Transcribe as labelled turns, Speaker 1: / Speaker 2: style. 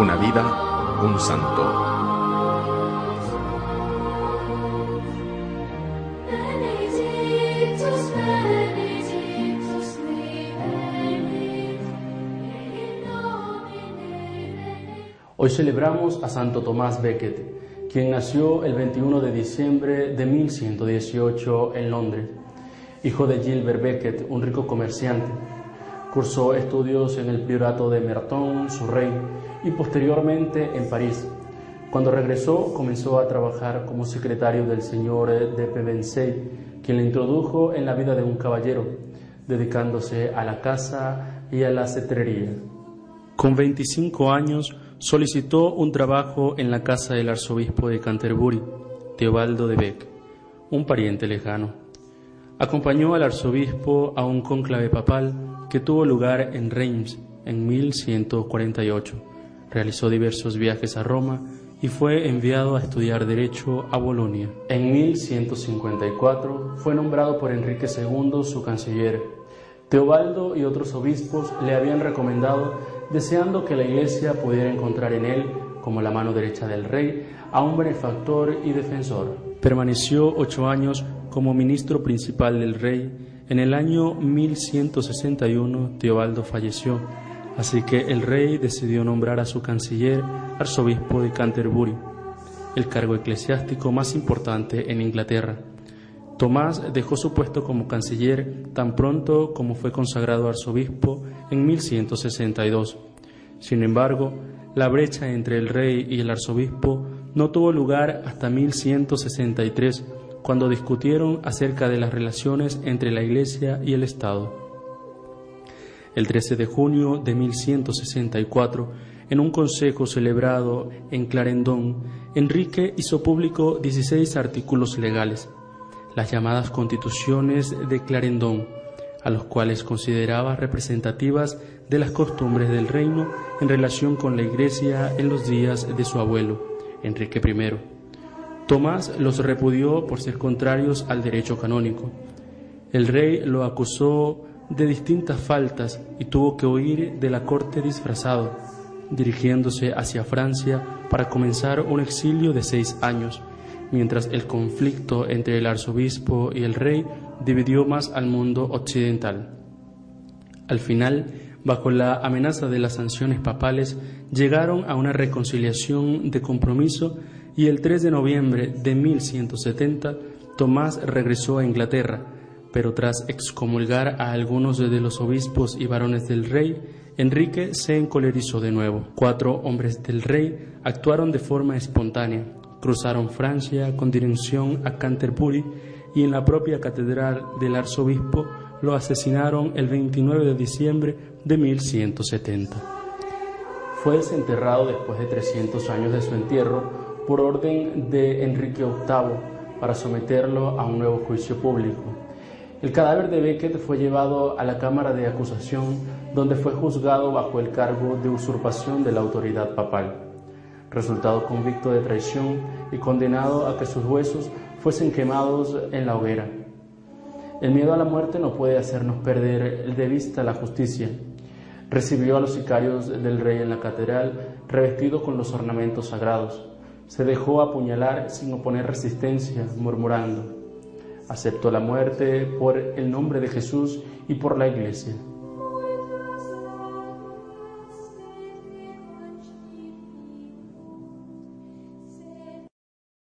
Speaker 1: Una vida, un santo.
Speaker 2: Hoy celebramos a Santo Tomás Becket, quien nació el 21 de diciembre de 1118 en Londres. Hijo de Gilbert Becket, un rico comerciante. Cursó estudios en el priorato de Merton, Surrey, y posteriormente en París. Cuando regresó, comenzó a trabajar como secretario del señor de Pevensey, quien le introdujo en la vida de un caballero, dedicándose a la caza y a la cetrería. Con 25 años solicitó un trabajo en la casa del arzobispo de Canterbury, Teobaldo de Beck, un pariente lejano. Acompañó al arzobispo a un cónclave papal que tuvo lugar en Reims en 1148. Realizó diversos viajes a Roma y fue enviado a estudiar Derecho a Bolonia. En 1154 fue nombrado por Enrique II su canciller. Teobaldo y otros obispos le habían recomendado, deseando que la Iglesia pudiera encontrar en él, como la mano derecha del rey, a un benefactor y defensor. Permaneció ocho años como ministro principal del rey. En el año 1161 Teobaldo falleció, así que el rey decidió nombrar a su canciller arzobispo de Canterbury, el cargo eclesiástico más importante en Inglaterra. Tomás dejó su puesto como canciller tan pronto como fue consagrado arzobispo en 1162. Sin embargo, la brecha entre el rey y el arzobispo no tuvo lugar hasta 1163, cuando discutieron acerca de las relaciones entre la Iglesia y el Estado. El 13 de junio de 1164, en un consejo celebrado en Clarendon, Enrique hizo público 16 artículos legales, las llamadas constituciones de Clarendon, a los cuales consideraba representativas de las costumbres del reino en relación con la Iglesia en los días de su abuelo, Enrique I. Tomás los repudió por ser contrarios al derecho canónico. El rey lo acusó de distintas faltas y tuvo que huir de la corte disfrazado, dirigiéndose hacia Francia para comenzar un exilio de seis años, mientras el conflicto entre el arzobispo y el rey dividió más al mundo occidental. Al final, bajo la amenaza de las sanciones papales, llegaron a una reconciliación de compromiso y el 3 de noviembre de 1170 Tomás regresó a Inglaterra, pero tras excomulgar a algunos de los obispos y varones del rey, Enrique se encolerizó de nuevo. Cuatro hombres del rey actuaron de forma espontánea, cruzaron Francia con dirección a Canterbury y en la propia catedral del arzobispo lo asesinaron el 29 de diciembre de 1170. Fue desenterrado después de 300 años de su entierro por orden de Enrique VIII para someterlo a un nuevo juicio público. El cadáver de Becket fue llevado a la Cámara de Acusación, donde fue juzgado bajo el cargo de usurpación de la autoridad papal. Resultado convicto de traición y condenado a que sus huesos fuesen quemados en la hoguera. El miedo a la muerte no puede hacernos perder de vista la justicia. Recibió a los sicarios del rey en la catedral, revestido con los ornamentos sagrados. Se dejó apuñalar sin oponer resistencia, murmurando, aceptó la muerte por el nombre de Jesús y por la iglesia.